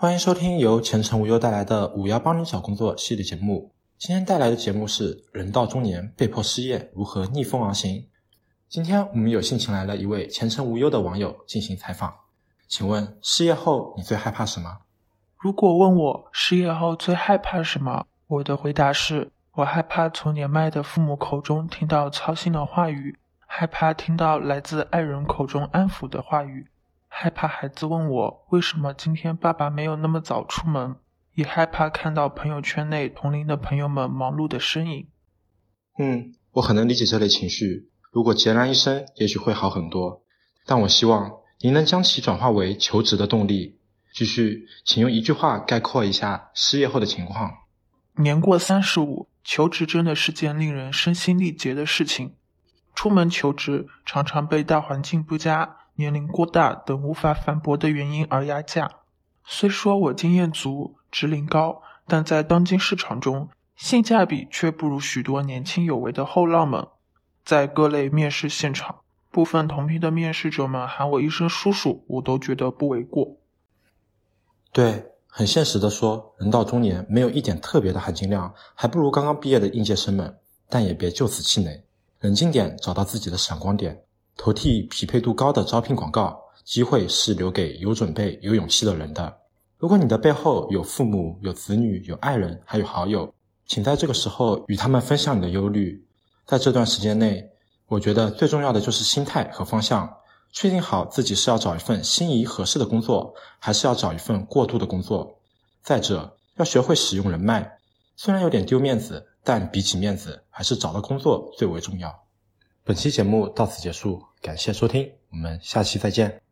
欢迎收听由前程无忧带来的“五幺帮你找工作”系列节目。今天带来的节目是“人到中年被迫失业，如何逆风而行”。今天我们有幸请来了一位前程无忧的网友进行采访。请问，失业后你最害怕什么？如果问我失业后最害怕什么，我的回答是：我害怕从年迈的父母口中听到操心的话语，害怕听到来自爱人口中安抚的话语。害怕孩子问我为什么今天爸爸没有那么早出门，也害怕看到朋友圈内同龄的朋友们忙碌的身影。嗯，我很能理解这类情绪。如果孑然一身，也许会好很多。但我希望您能将其转化为求职的动力。继续，请用一句话概括一下失业后的情况。年过三十五，求职真的是件令人身心力竭的事情。出门求职，常常被大环境不佳。年龄过大等无法反驳的原因而压价。虽说我经验足、职龄高，但在当今市场中，性价比却不如许多年轻有为的后浪们。在各类面试现场，部分同批的面试者们喊我一声叔叔，我都觉得不为过。对，很现实的说，人到中年没有一点特别的含金量，还不如刚刚毕业的应届生们。但也别就此气馁，冷静点，找到自己的闪光点。投递匹配度高的招聘广告，机会是留给有准备、有勇气的人的。如果你的背后有父母、有子女、有爱人，还有好友，请在这个时候与他们分享你的忧虑。在这段时间内，我觉得最重要的就是心态和方向，确定好自己是要找一份心仪合适的工作，还是要找一份过渡的工作。再者，要学会使用人脉，虽然有点丢面子，但比起面子，还是找到工作最为重要。本期节目到此结束。感谢收听，我们下期再见。